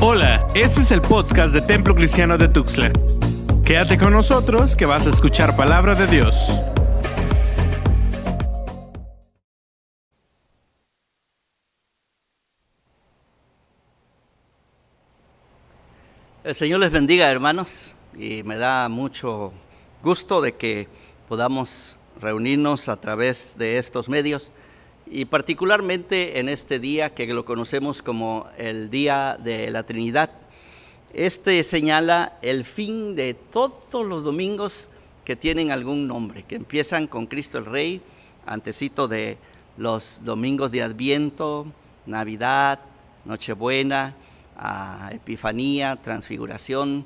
Hola, este es el podcast de Templo Cristiano de Tuxtla. Quédate con nosotros que vas a escuchar palabra de Dios. El Señor les bendiga, hermanos, y me da mucho gusto de que podamos reunirnos a través de estos medios y particularmente en este día que lo conocemos como el Día de la Trinidad. Este señala el fin de todos los domingos que tienen algún nombre, que empiezan con Cristo el Rey, antecito de los domingos de Adviento, Navidad, Nochebuena, Epifanía, Transfiguración,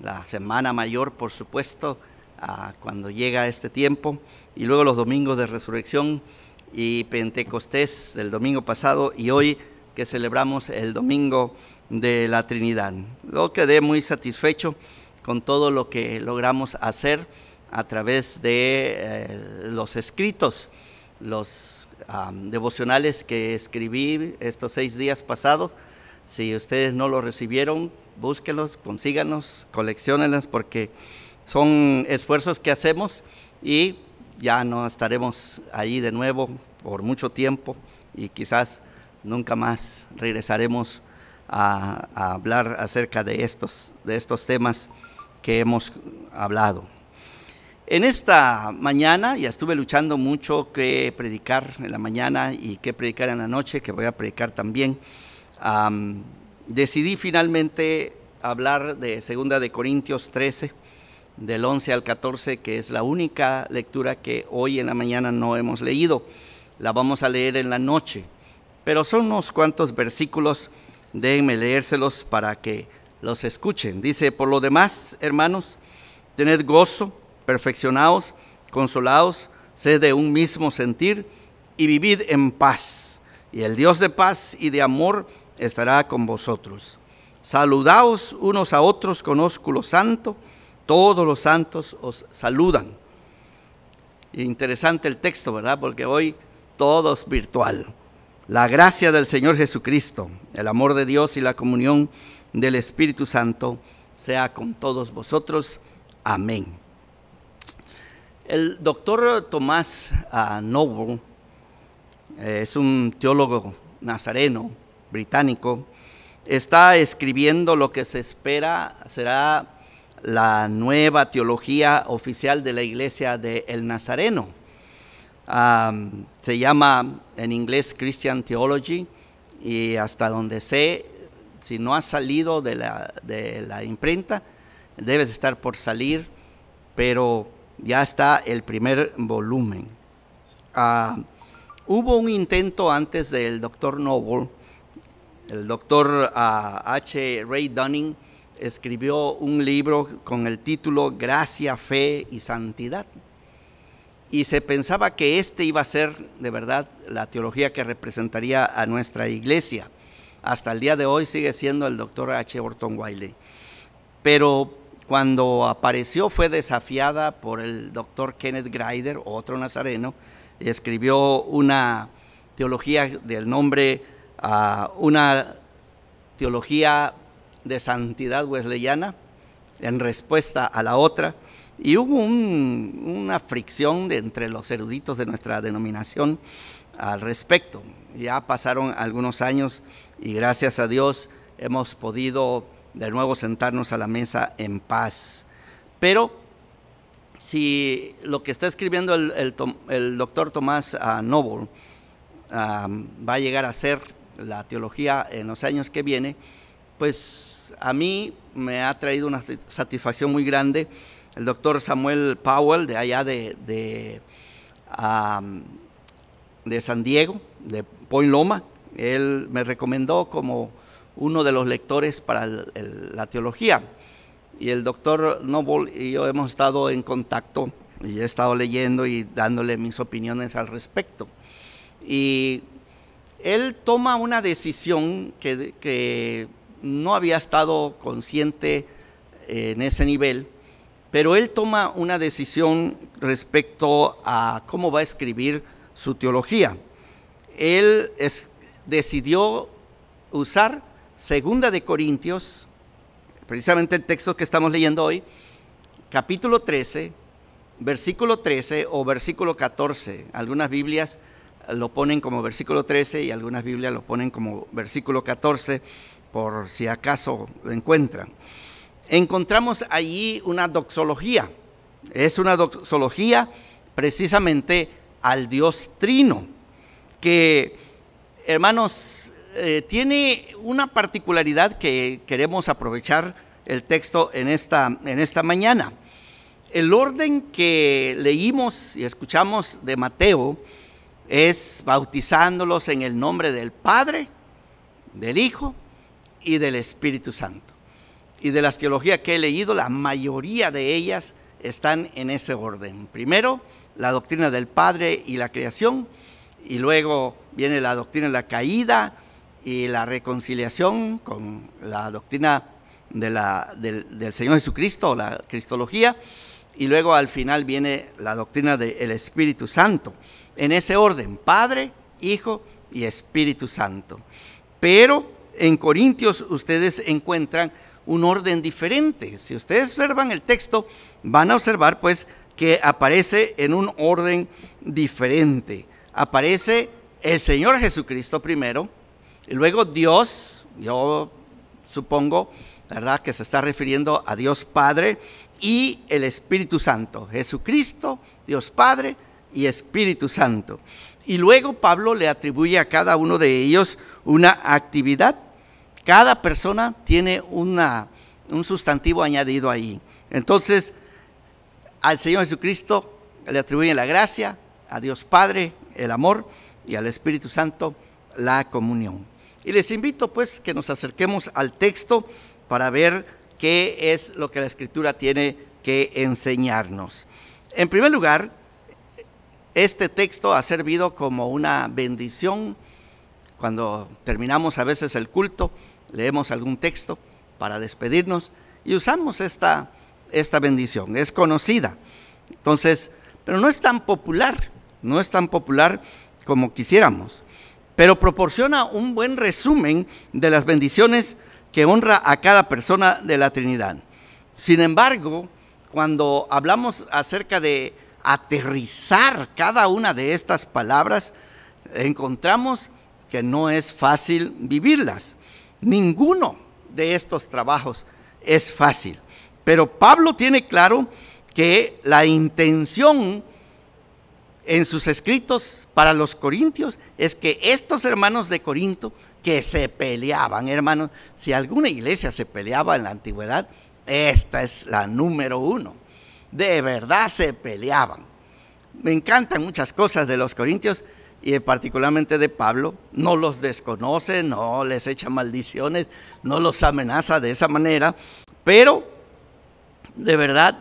la Semana Mayor, por supuesto, cuando llega este tiempo, y luego los domingos de Resurrección y Pentecostés el domingo pasado y hoy que celebramos el domingo de la Trinidad. Yo quedé muy satisfecho con todo lo que logramos hacer a través de eh, los escritos, los devocionales que escribí estos seis días pasados. Si ustedes no los recibieron, búsquenlos, consíganos, coleccionenlos porque son esfuerzos que hacemos y ya no estaremos ahí de nuevo por mucho tiempo y quizás nunca más regresaremos a, hablar acerca de estos, de estos temas que hemos hablado. En esta mañana ya estuve luchando mucho qué predicar en la mañana y qué predicar en la noche, que voy a predicar también. decidí finalmente hablar de Segunda de Corintios 13 del 11 al 14, que es la única lectura que hoy en la mañana no hemos leído. La vamos a leer en la noche. Pero son unos cuantos versículos, déjenme leérselos para que los escuchen. Dice, por lo demás, hermanos, tened gozo, perfeccionaos, consolaos, sed de un mismo sentir y vivid en paz. Y el Dios de paz y de amor estará con vosotros. Saludaos unos a otros con ósculo santo todos los santos os saludan. Interesante el texto, ¿verdad? Porque hoy todo es virtual. La gracia del Señor Jesucristo, el amor de Dios y la comunión del Espíritu Santo sea con todos vosotros. Amén. El doctor Tomás uh, Noble es un teólogo nazareno británico. Está escribiendo lo que se espera será la nueva teología oficial de la iglesia de El Nazareno. se llama en inglés Christian Theology y hasta donde sé, si no ha salido de la, de la imprenta, debes estar por salir, pero ya está el primer volumen. Hubo un intento antes del doctor Noble, el doctor ah, H. Ray Dunning, escribió un libro con el título Gracia, Fe y Santidad. Y se pensaba que este iba a ser de verdad la teología que representaría a nuestra iglesia. Hasta el día de hoy sigue siendo el doctor H. Orton Wiley. Pero cuando apareció fue desafiada por el doctor Kenneth Grider, otro nazareno, y escribió una teología del nombre, ah, una teología de santidad wesleyana en respuesta a la otra. Y hubo una fricción entre los eruditos de nuestra denominación al respecto. Ya pasaron algunos años y gracias a Dios hemos podido de nuevo sentarnos a la mesa en paz. Pero si lo que está escribiendo el, doctor Tomás Noble va a llegar a ser la teología en los años que viene, pues a mí me ha traído una satisfacción muy grande. El doctor Samuel Powell, de allá de, de, San Diego, de Point Loma, él me recomendó como uno de los lectores para la teología. Y el doctor Noble y yo hemos estado en contacto y he estado leyendo y dándole mis opiniones al respecto. Y él toma una decisión que no había estado consciente eh, en ese nivel, pero él toma una decisión respecto a cómo va a escribir su teología. Él decidió usar Segunda de Corintios, precisamente el texto que estamos leyendo hoy, capítulo 13, versículo 13 o versículo 14. Algunas Biblias lo ponen como versículo 13 y algunas Biblias lo ponen como versículo 14 por si acaso lo encuentran. Encontramos allí una doxología. Es una doxología precisamente al Dios Trino, que, hermanos, eh, tiene una particularidad que queremos aprovechar el texto en esta, en esta mañana. El orden que leímos y escuchamos de Mateo es bautizándolos en el nombre del Padre, del Hijo y del Espíritu Santo. Y de las teologías que he leído, la mayoría de ellas están en ese orden. Primero, la doctrina del Padre y la creación, y luego viene la doctrina de la caída y la reconciliación con la doctrina de la, del, del, Señor Jesucristo, la cristología, y luego al final viene la doctrina del Espíritu Santo. En ese orden, Padre, Hijo y Espíritu Santo. Pero en Corintios ustedes encuentran un orden diferente. Si ustedes observan el texto, van a observar pues que aparece en un orden diferente. Aparece el Señor Jesucristo primero, y luego Dios, yo supongo, ¿verdad? Que se está refiriendo a Dios Padre y el Espíritu Santo. Jesucristo, Dios Padre y Espíritu Santo. Y luego Pablo le atribuye a cada uno de ellos una actividad. Cada persona tiene una, un sustantivo añadido ahí. Entonces, al Señor Jesucristo le atribuyen la gracia, a Dios Padre el amor y al Espíritu Santo la comunión. Y les invito pues que nos acerquemos al texto para ver qué es lo que la Escritura tiene que enseñarnos. En primer lugar, este texto ha servido como una bendición. Cuando terminamos a veces el culto, leemos algún texto para despedirnos y usamos esta esta bendición, es conocida. Entonces, pero no es tan popular, no es tan popular como quisiéramos, pero proporciona un buen resumen de las bendiciones que honra a cada persona de la Trinidad. Sin embargo, cuando hablamos acerca de aterrizar cada una de estas palabras, encontramos que no es fácil vivirlas. Ninguno de estos trabajos es fácil. Pero Pablo tiene claro que la intención en sus escritos para los corintios es que estos hermanos de Corinto que se peleaban, hermanos, si alguna iglesia se peleaba en la antigüedad, esta es la número uno. De verdad se peleaban. Me encantan muchas cosas de los corintios y particularmente de Pablo. No los desconoce, no les echa maldiciones, no los amenaza de esa manera, pero de verdad,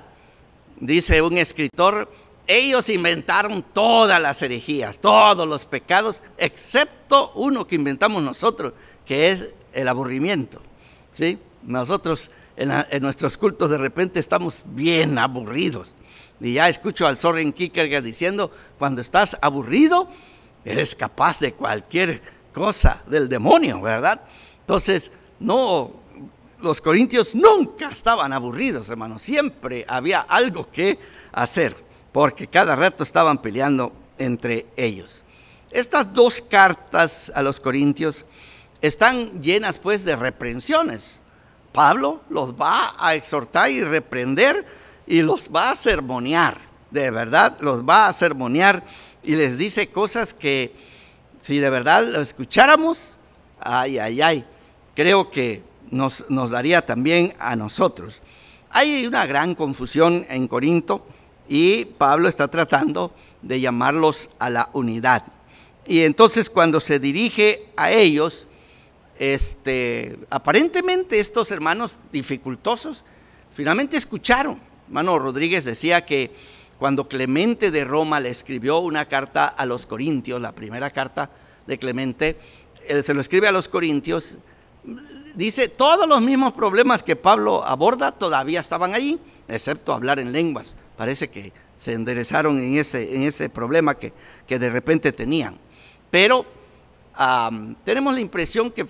dice un escritor, ellos inventaron todas las herejías, todos los pecados, excepto uno que inventamos nosotros, que es el aburrimiento. ¿sí? Nosotros en, nuestros cultos de repente estamos bien aburridos. Y ya escucho al Soren Kierkegaard diciendo, cuando estás aburrido, eres capaz de cualquier cosa del demonio, ¿verdad? Entonces, no los corintios nunca estaban aburridos, hermanos. Siempre había algo que hacer, porque cada rato estaban peleando entre ellos. Estas dos cartas a los corintios están llenas pues de reprensiones. Pablo los va a exhortar y reprender y los va a sermonear, de verdad, los va a sermonear y les dice cosas que si de verdad lo escucháramos, ay, ay, ay, creo que nos, daría también a nosotros. Hay una gran confusión en Corinto y Pablo está tratando de llamarlos a la unidad. Y entonces cuando se dirige a ellos, este, aparentemente estos hermanos dificultosos finalmente escucharon. Hermano Rodríguez decía que cuando Clemente de Roma le escribió una carta a los Corintios, la primera carta de Clemente, él se lo escribe a los Corintios, dice, todos los mismos problemas que Pablo aborda todavía estaban ahí, excepto hablar en lenguas. Parece que se enderezaron en ese, en ese problema que, que de repente tenían. Pero tenemos la impresión que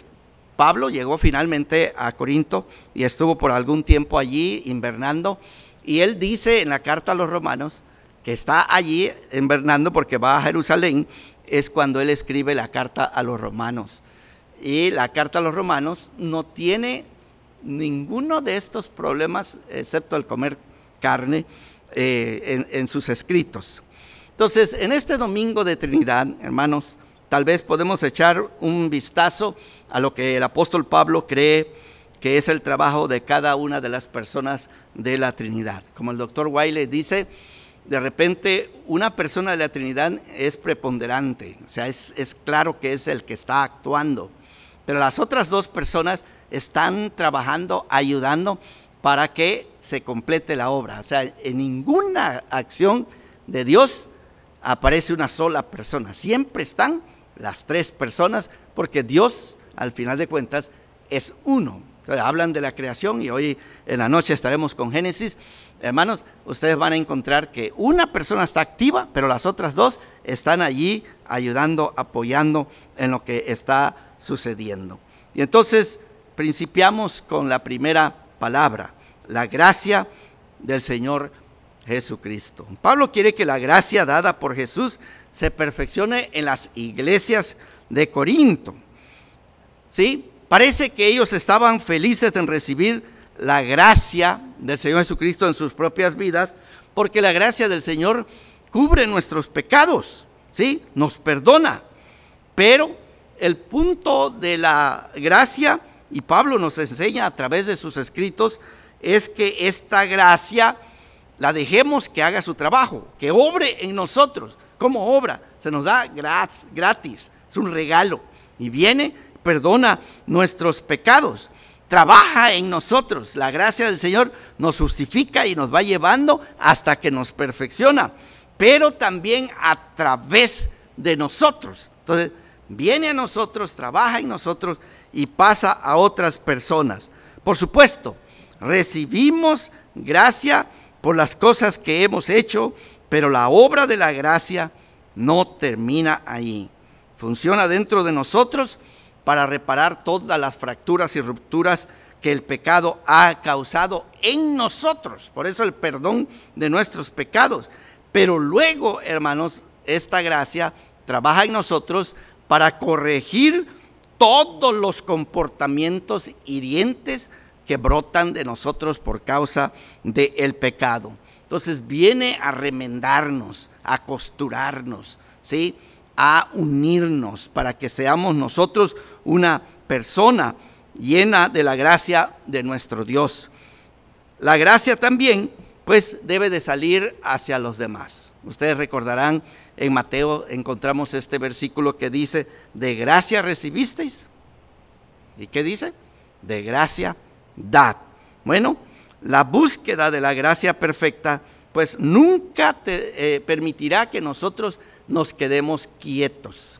Pablo llegó finalmente a Corinto y estuvo por algún tiempo allí invernando. Y él dice en la carta a los romanos que está allí invernando porque va a Jerusalén, es cuando él escribe la carta a los romanos. Y la carta a los romanos no tiene ninguno de estos problemas, excepto el comer carne, eh, en, en sus escritos. Entonces, en este domingo de Trinidad, hermanos, tal vez podemos echar un vistazo a lo que el apóstol Pablo cree que es el trabajo de cada una de las personas de la Trinidad. Como el doctor Wiley dice, de repente una persona de la Trinidad es preponderante, o sea, es, es claro que es el que está actuando, pero las otras dos personas están trabajando, ayudando para que se complete la obra. O sea, en ninguna acción de Dios aparece una sola persona. Siempre están las tres personas porque Dios, al final de cuentas, es uno. Hablan de la creación y hoy en la noche estaremos con Génesis. Hermanos, ustedes van a encontrar que una persona está activa, pero las otras dos están allí ayudando, apoyando en lo que está sucediendo. Y entonces principiamos con la primera palabra, la gracia del Señor Jesucristo. Pablo quiere que la gracia dada por Jesús se perfeccione en las iglesias de Corinto. ¿Sí? Parece que ellos estaban felices en recibir la gracia del Señor Jesucristo en sus propias vidas, porque la gracia del Señor cubre nuestros pecados, ¿sí? Nos perdona. Pero el punto de la gracia, y Pablo nos enseña a través de sus escritos, es que esta gracia la dejemos que haga su trabajo, que obre en nosotros. ¿Cómo obra? Se nos da gratis, es un regalo. Y viene, perdona nuestros pecados, trabaja en nosotros. La gracia del Señor nos justifica y nos va llevando hasta que nos perfecciona, pero también a través de nosotros. Entonces, viene a nosotros, trabaja en nosotros y pasa a otras personas. Por supuesto, recibimos gracia por las cosas que hemos hecho, pero la obra de la gracia no termina ahí. Funciona dentro de nosotros para reparar todas las fracturas y rupturas que el pecado ha causado en nosotros. Por eso el perdón de nuestros pecados. Pero luego, hermanos, esta gracia trabaja en nosotros para corregir todos los comportamientos hirientes que brotan de nosotros por causa del pecado. Entonces viene a remendarnos, a costurarnos, ¿sí? A unirnos para que seamos nosotros una persona llena de la gracia de nuestro Dios. La gracia también, pues, debe de salir hacia los demás. Ustedes recordarán, en Mateo encontramos este versículo que dice, de gracia recibisteis. ¿Y qué dice? De gracia dad. Bueno, la búsqueda de la gracia perfecta, pues nunca te eh, permitirá que nosotros nos quedemos quietos.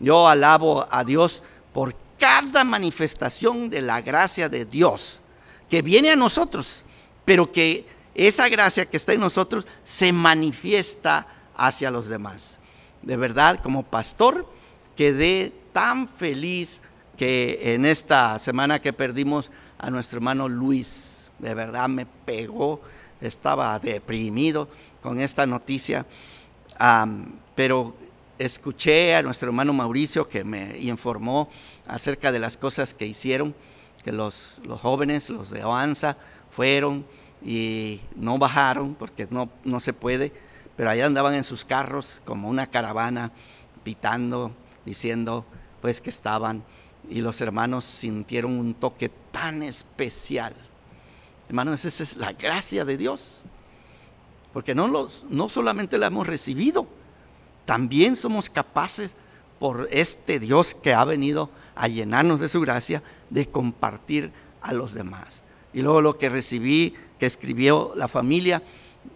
Yo alabo a Dios por cada manifestación de la gracia de Dios que viene a nosotros, pero que esa gracia que está en nosotros se manifiesta hacia los demás. De verdad, como pastor, quedé tan feliz que en esta semana que perdimos a nuestro hermano Luis. De verdad me pegó, estaba deprimido con esta noticia, pero escuché a nuestro hermano Mauricio que me informó acerca de las cosas que hicieron, que los, los jóvenes, los de Oanza, fueron y no bajaron porque no, no se puede, pero allá andaban en sus carros como una caravana, pitando, diciendo pues que estaban y los hermanos sintieron un toque tan especial. Hermanos, esa es la gracia de Dios. Porque no, los, no solamente la hemos recibido, también somos capaces por este Dios que ha venido a llenarnos de su gracia, de compartir a los demás. Y luego lo que recibí, que escribió la familia,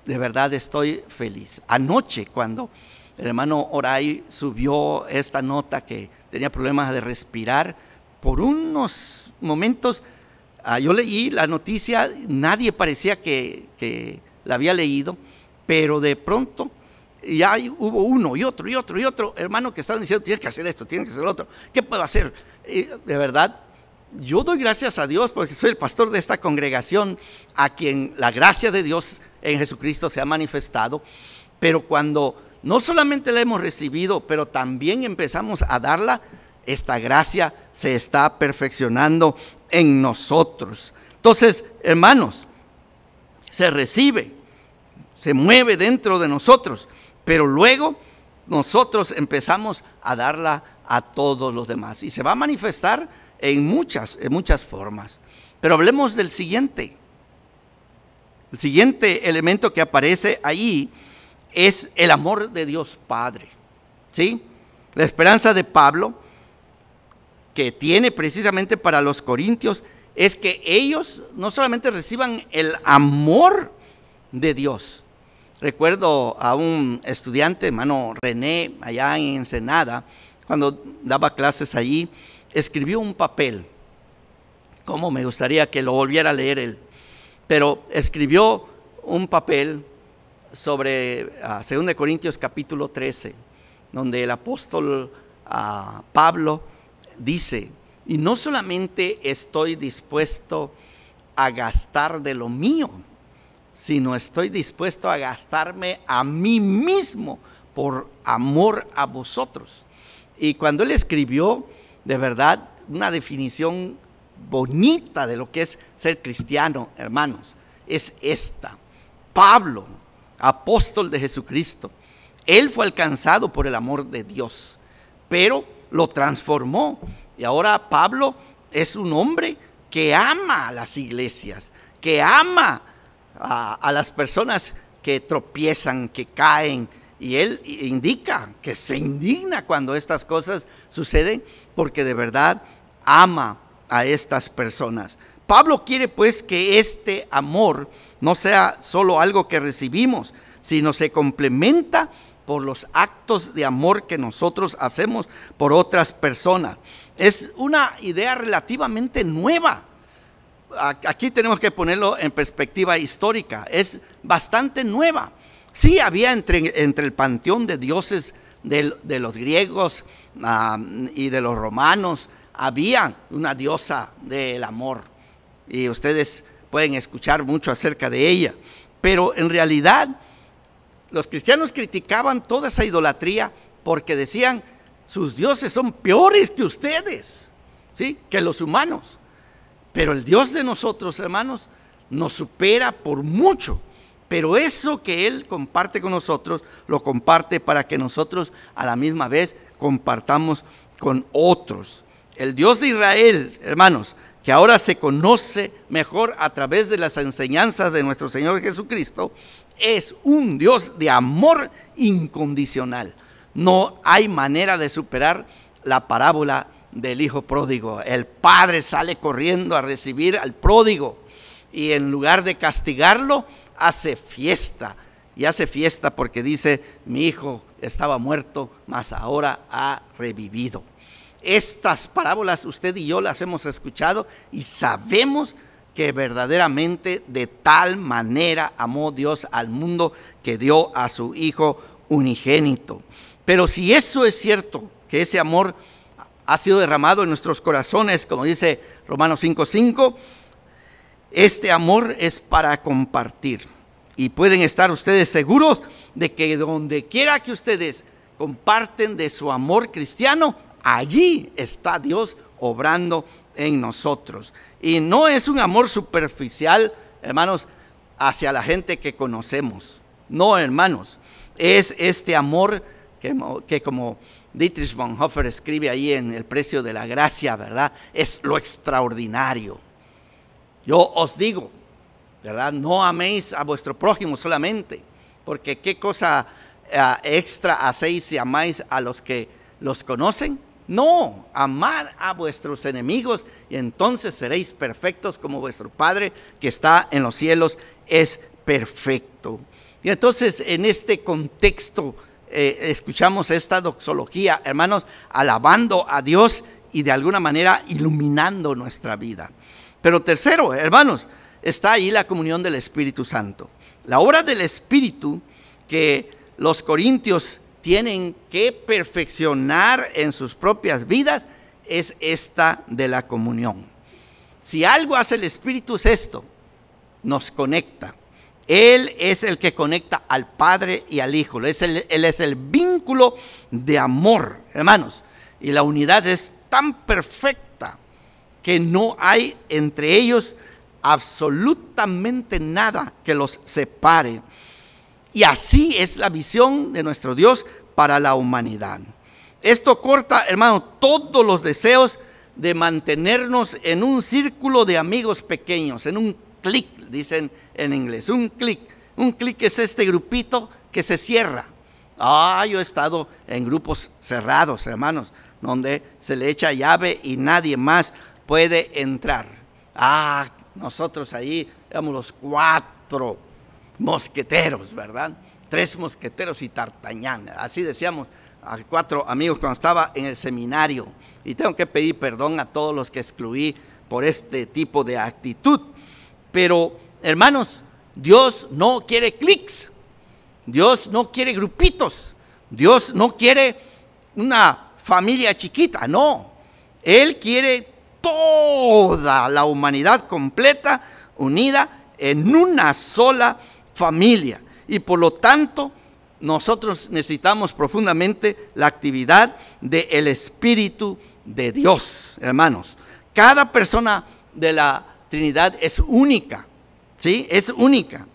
de verdad estoy feliz. Anoche cuando el hermano Oray subió esta nota que tenía problemas de respirar. Por unos momentos ah, yo leí la noticia, nadie parecía que, la había leído, pero de pronto ya hubo uno y otro y otro y otro hermano que estaban diciendo, tienes que hacer esto, tienes que hacer lo otro, ¿qué puedo hacer? de verdad, yo doy gracias a Dios porque soy el pastor de esta congregación a quien la gracia de Dios en Jesucristo se ha manifestado, pero cuando no solamente la hemos recibido, pero también empezamos a darla, esta gracia se está perfeccionando en nosotros. Entonces, hermanos, se recibe, se mueve dentro de nosotros, pero luego nosotros empezamos a darla a todos los demás y se va a manifestar en muchas, en muchas formas. Pero hablemos del siguiente. El siguiente elemento que aparece ahí es el amor de Dios Padre. ¿Sí? La esperanza de Pablo que tiene precisamente para los corintios es que ellos no solamente reciban el amor de Dios. Recuerdo a un estudiante, hermano René, allá en Ensenada, cuando daba clases allí, escribió un papel. Como me gustaría que lo volviera a leer él. Pero escribió un papel sobre uh, ah, 2 Corintios capítulo 13, donde el apóstol ah, Pablo dice, y no solamente estoy dispuesto a gastar de lo mío, sino estoy dispuesto a gastarme a mí mismo por amor a vosotros. Y cuando él escribió, de verdad, una definición bonita de lo que es ser cristiano, hermanos, es esta. Pablo, apóstol de Jesucristo, él fue alcanzado por el amor de Dios, pero lo transformó. Y ahora Pablo es un hombre que ama a las iglesias, que ama a, las personas que tropiezan, que caen. Y él indica que se indigna cuando estas cosas suceden porque de verdad ama a estas personas. Pablo quiere pues que este amor no sea solo algo que recibimos, sino se complementa por los actos de amor que nosotros hacemos por otras personas. Es una idea relativamente nueva. Aquí tenemos que ponerlo en perspectiva histórica. Es bastante nueva. Sí había entre, entre el panteón de dioses de, los griegos y de los romanos, había una diosa del amor. Y ustedes pueden escuchar mucho acerca de ella. Pero en realidad los cristianos criticaban toda esa idolatría porque decían, sus dioses son peores que ustedes, ¿sí? Que los humanos. Pero el Dios de nosotros, hermanos, nos supera por mucho. Pero eso que Él comparte con nosotros, lo comparte para que nosotros a la misma vez compartamos con otros. El Dios de Israel, hermanos, que ahora se conoce mejor a través de las enseñanzas de nuestro Señor Jesucristo, es un Dios de amor incondicional. No hay manera de superar la parábola del hijo pródigo. El padre sale corriendo a recibir al pródigo y en lugar de castigarlo, hace fiesta. Y hace fiesta porque dice, mi hijo estaba muerto, mas ahora ha revivido. Estas parábolas usted y yo las hemos escuchado y sabemos que verdaderamente de tal manera amó Dios al mundo que dio a su Hijo unigénito. Pero si eso es cierto, que ese amor ha sido derramado en nuestros corazones, como dice Romanos 5:5, este amor es para compartir. Y pueden estar ustedes seguros de que donde quiera que ustedes comparten de su amor cristiano, allí está Dios obrando en nosotros. Y no es un amor superficial, hermanos, hacia la gente que conocemos. No, hermanos. Es este amor que, que como Dietrich Bonhoeffer escribe ahí en El precio de la gracia, ¿verdad? Es lo extraordinario. Yo os digo, ¿verdad? No améis a vuestro prójimo solamente, porque qué cosa eh, extra hacéis si amáis a los que los conocen. No, amad a vuestros enemigos y entonces seréis perfectos como vuestro Padre que está en los cielos es perfecto. Y entonces en este contexto eh, escuchamos esta doxología, hermanos, alabando a Dios y de alguna manera iluminando nuestra vida. Pero tercero, hermanos, está ahí la comunión del Espíritu Santo. La obra del Espíritu que los corintios tienen que perfeccionar en sus propias vidas es esta de la comunión. Si algo hace el Espíritu es esto, nos conecta. Él es el que conecta al Padre y al Hijo. Él es el, vínculo de amor, hermanos. Y la unidad es tan perfecta que no hay entre ellos absolutamente nada que los separe. Y así es la visión de nuestro Dios para la humanidad. Esto corta, hermano, todos los deseos de mantenernos en un círculo de amigos pequeños, en un clic, dicen en inglés, un clic. Un clic es este grupito que se cierra. Ah, yo he estado en grupos cerrados, hermanos, donde se le echa llave y nadie más puede entrar. Ah, nosotros ahí éramos los cuatro mosqueteros, ¿verdad? Tres mosqueteros y Tartañán. Así decíamos a cuatro amigos cuando estaba en el seminario. Y tengo que pedir perdón a todos los que excluí por este tipo de actitud. Pero, hermanos, Dios no quiere clics. Dios no quiere grupitos. Dios no quiere una familia chiquita. No. Él quiere toda la humanidad completa, unida en una sola familia. Y por lo tanto, nosotros necesitamos profundamente la actividad del Espíritu de Dios, hermanos. Cada persona de la Trinidad es única, ¿sí? Es única.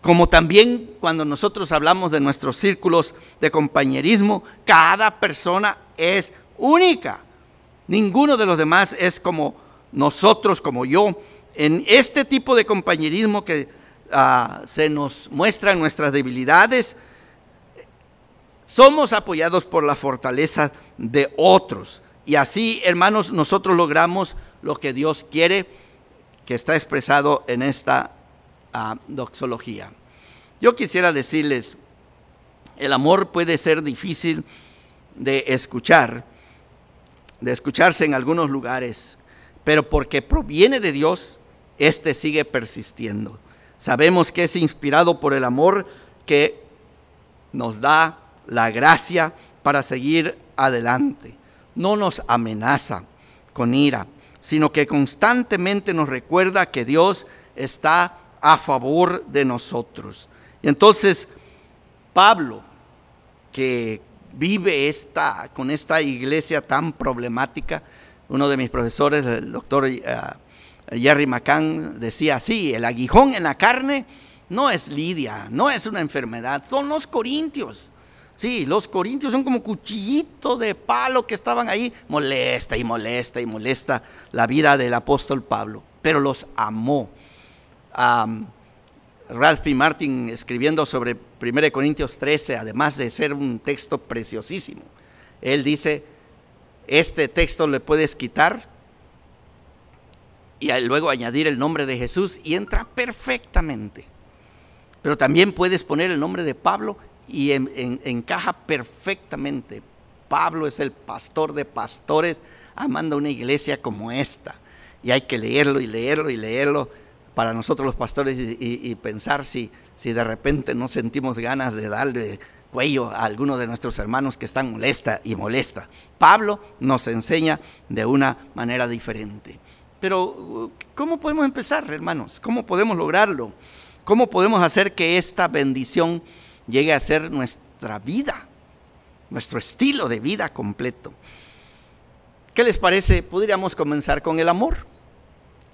Como también cuando nosotros hablamos de nuestros círculos de compañerismo, cada persona es única. Ninguno de los demás es como nosotros, como yo. En este tipo de compañerismo que ah, se nos muestran nuestras debilidades, somos apoyados por la fortaleza de otros. Y así, hermanos, nosotros logramos lo que Dios quiere, que está expresado en esta ah, doxología. Yo quisiera decirles, el amor puede ser difícil de escuchar, de escucharse en algunos lugares, pero porque proviene de Dios, este sigue persistiendo. Sabemos que es inspirado por el amor que nos da la gracia para seguir adelante. No nos amenaza con ira, sino que constantemente nos recuerda que Dios está a favor de nosotros. Y entonces, Pablo, que vive esta, con esta iglesia tan problemática. Uno de mis profesores, el doctor eh, Jerry McCann, decía así, el aguijón en la carne no es lidia, no es una enfermedad, son los corintios. Sí, los corintios son como cuchillito de palo que estaban ahí, molesta y molesta y molesta la vida del apóstol Pablo, pero los amó. Ralph y Martin escribiendo sobre 1 Corintios 13, además de ser un texto preciosísimo. Él dice, este texto le puedes quitar y luego añadir el nombre de Jesús y entra perfectamente. Pero también puedes poner el nombre de Pablo y encaja perfectamente. Pablo es el pastor de pastores amando una iglesia como esta. Y hay que leerlo y leerlo y leerlo para nosotros los pastores y, pensar si, si de repente no sentimos ganas de darle cuello a alguno de nuestros hermanos que están molesta y molesta. Pablo nos enseña de una manera diferente. Pero, ¿cómo podemos empezar, hermanos? ¿Cómo podemos lograrlo? ¿Cómo podemos hacer que esta bendición llegue a ser nuestra vida, nuestro estilo de vida completo? ¿Qué les parece? Podríamos comenzar con el amor.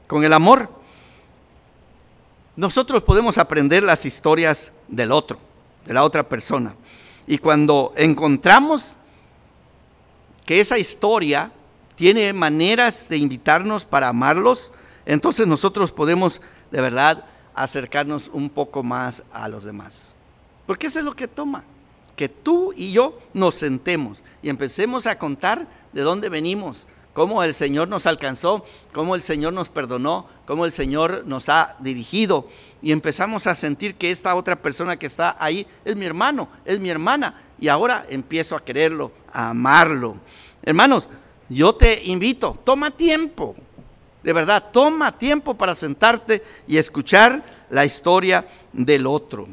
Con el amor nosotros podemos aprender las historias del otro, de la otra persona. Y cuando encontramos que esa historia tiene maneras de invitarnos para amarlos, entonces nosotros podemos de verdad acercarnos un poco más a los demás. Porque eso es lo que toma, que tú y yo nos sentemos y empecemos a contar de dónde venimos, cómo el Señor nos alcanzó, cómo el Señor nos perdonó, cómo el Señor nos ha dirigido. Y empezamos a sentir que esta otra persona que está ahí es mi hermano, es mi hermana. Y ahora empiezo a quererlo, a amarlo. Hermanos, yo te invito, toma tiempo, de verdad, toma tiempo para sentarte y escuchar la historia del otro.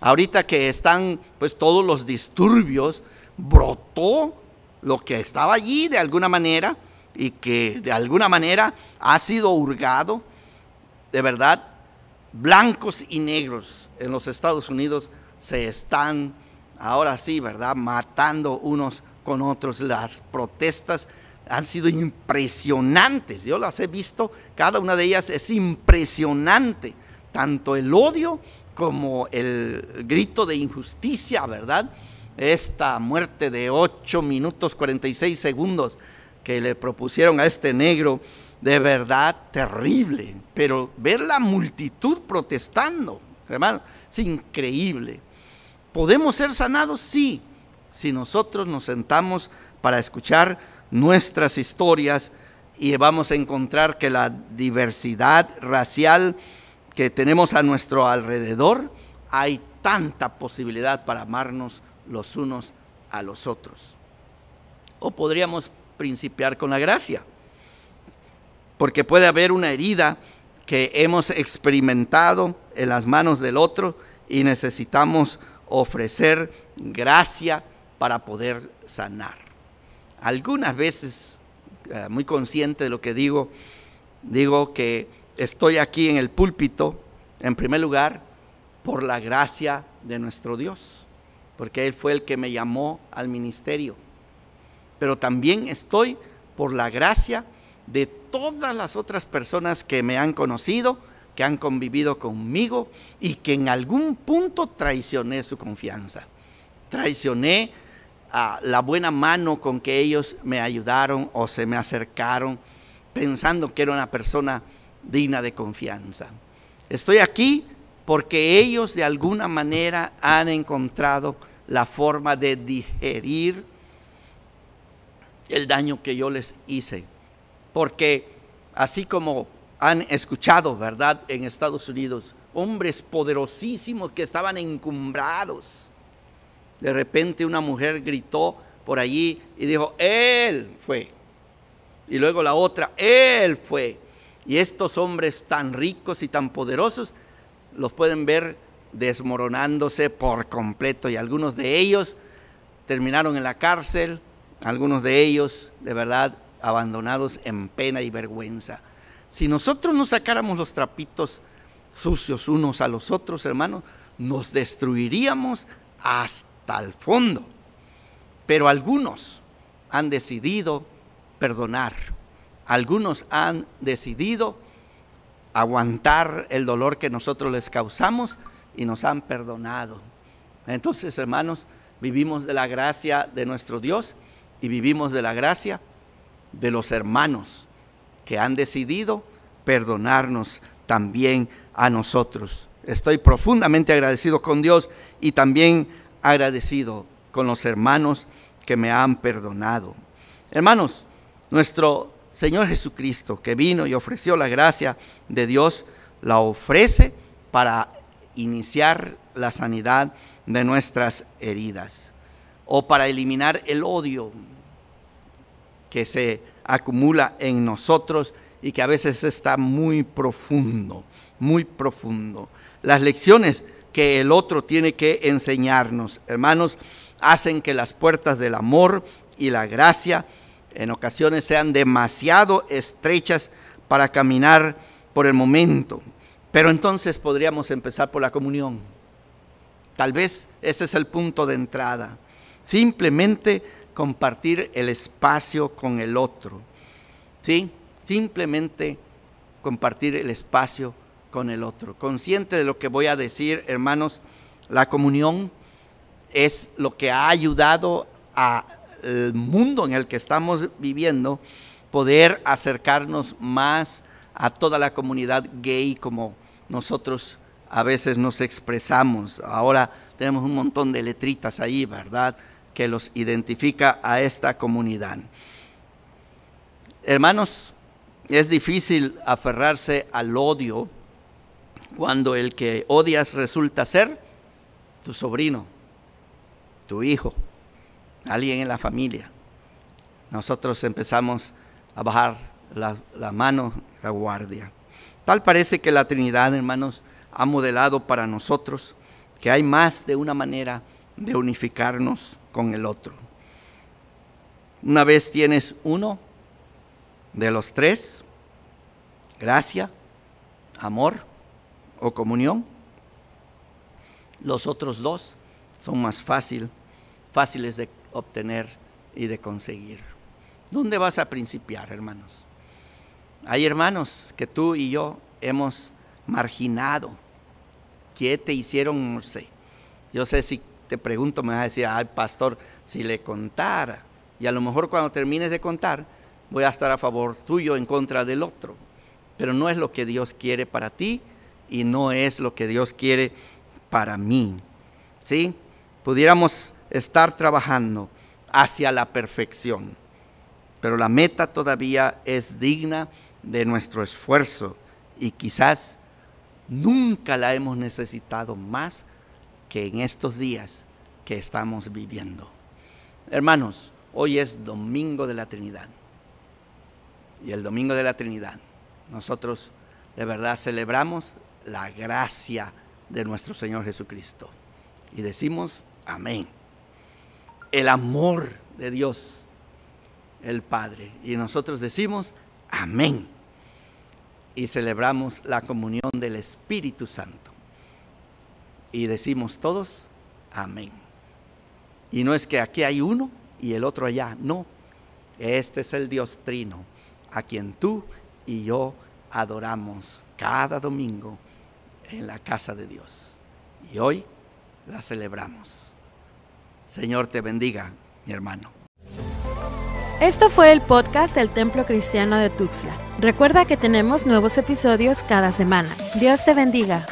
Ahorita que están pues todos los disturbios, brotó lo que estaba allí de alguna manera y que de alguna manera ha sido hurgado, de verdad, blancos y negros en los Estados Unidos se están, ahora sí, ¿verdad?, matando unos con otros. Las protestas han sido impresionantes. Yo las he visto, cada una de ellas es impresionante. Tanto el odio como el grito de injusticia, ¿verdad? Esta muerte de 8 minutos 46 segundos que le propusieron a este negro, de verdad terrible. Pero ver la multitud protestando, hermano, es increíble. ¿Podemos ser sanados? Sí, si nosotros nos sentamos para escuchar nuestras historias y vamos a encontrar que la diversidad racial que tenemos a nuestro alrededor, hay tanta posibilidad para amarnos los unos a los otros. O podríamos principiar con la gracia, porque puede haber una herida que hemos experimentado en las manos del otro y necesitamos ofrecer gracia para poder sanar. Algunas veces, eh, muy consciente de lo que digo, digo que estoy aquí en el púlpito, en primer lugar, por la gracia de nuestro Dios, porque Él fue el que me llamó al ministerio. Pero también estoy por la gracia de todas las otras personas que me han conocido, que han convivido conmigo y que en algún punto traicioné su confianza. Traicioné a la buena mano con que ellos me ayudaron o se me acercaron pensando que era una persona digna de confianza. Estoy aquí porque ellos de alguna manera han encontrado la forma de digerir el daño que yo les hice. Porque así como han escuchado, ¿verdad? En Estados Unidos, hombres poderosísimos que estaban encumbrados. De repente una mujer gritó por allí y dijo, Él fue. Y luego la otra, Él fue. Y estos hombres tan ricos y tan poderosos los pueden ver desmoronándose por completo y algunos de ellos terminaron en la cárcel, algunos de ellos de verdad abandonados en pena y vergüenza. Si nosotros no sacáramos los trapitos sucios unos a los otros, hermanos, nos destruiríamos hasta el fondo. Pero algunos han decidido perdonar. Algunos han decidido aguantar el dolor que nosotros les causamos y nos han perdonado. Entonces, hermanos, vivimos de la gracia de nuestro Dios y vivimos de la gracia de los hermanos que han decidido perdonarnos también a nosotros. Estoy profundamente agradecido con Dios y también agradecido con los hermanos que me han perdonado. Hermanos, nuestro Señor Jesucristo, que vino y ofreció la gracia de Dios, la ofrece para iniciar la sanidad de nuestras heridas o para eliminar el odio que se acumula en nosotros y que a veces está muy profundo, muy profundo. Las lecciones que el otro tiene que enseñarnos, hermanos, hacen que las puertas del amor y la gracia en ocasiones sean demasiado estrechas para caminar por el momento. Pero entonces podríamos empezar por la comunión. Tal vez ese es el punto de entrada. Simplemente compartir el espacio con el otro. ¿Sí? Simplemente compartir el espacio con el otro. Consciente de lo que voy a decir, hermanos, la comunión es lo que ha ayudado al mundo en el que estamos viviendo poder acercarnos más a toda la comunidad gay como nosotros a veces nos expresamos. Ahora tenemos un montón de letritas ahí, ¿verdad? que los identifica a esta comunidad. Hermanos, es difícil aferrarse al odio cuando el que odias resulta ser tu sobrino, tu hijo, alguien en la familia. Nosotros empezamos a bajar la, la mano, la guardia. Tal parece que la Trinidad, hermanos, ha modelado para nosotros que hay más de una manera de unificarnos con el otro. Una vez tienes uno, De los tres, gracia, amor o comunión. Los otros dos son más fácil, fáciles de obtener y de conseguir. ¿Dónde vas a principiar, hermanos? Hay hermanos que tú y yo hemos marginado. ¿Qué te hicieron? No sé. Yo sé si te pregunto, me vas a decir, ay, pastor, si le contara. Y a lo mejor cuando termines de contar, voy a estar a favor tuyo en contra del otro. Pero no es lo que Dios quiere para ti y no es lo que Dios quiere para mí. ¿Sí? Pudiéramos estar trabajando hacia la perfección, pero la meta todavía es digna de nuestro esfuerzo y quizás nunca la hemos necesitado más que en estos días que estamos viviendo. Hermanos, hoy es Domingo de la Trinidad. Y el Domingo de la Trinidad, nosotros de verdad celebramos la gracia de nuestro Señor Jesucristo. Y decimos amén. El amor de Dios, el Padre. Y nosotros decimos amén. Y celebramos la comunión del Espíritu Santo. Y decimos todos amén. Y no es que aquí hay uno y el otro allá, no. Este es el Dios Trino, a quien tú y yo adoramos cada domingo en la casa de Dios. Y hoy la celebramos. Señor te bendiga, mi hermano. Esto fue el podcast del Templo Cristiano de Tuxtla. Recuerda que tenemos nuevos episodios cada semana. Dios te bendiga.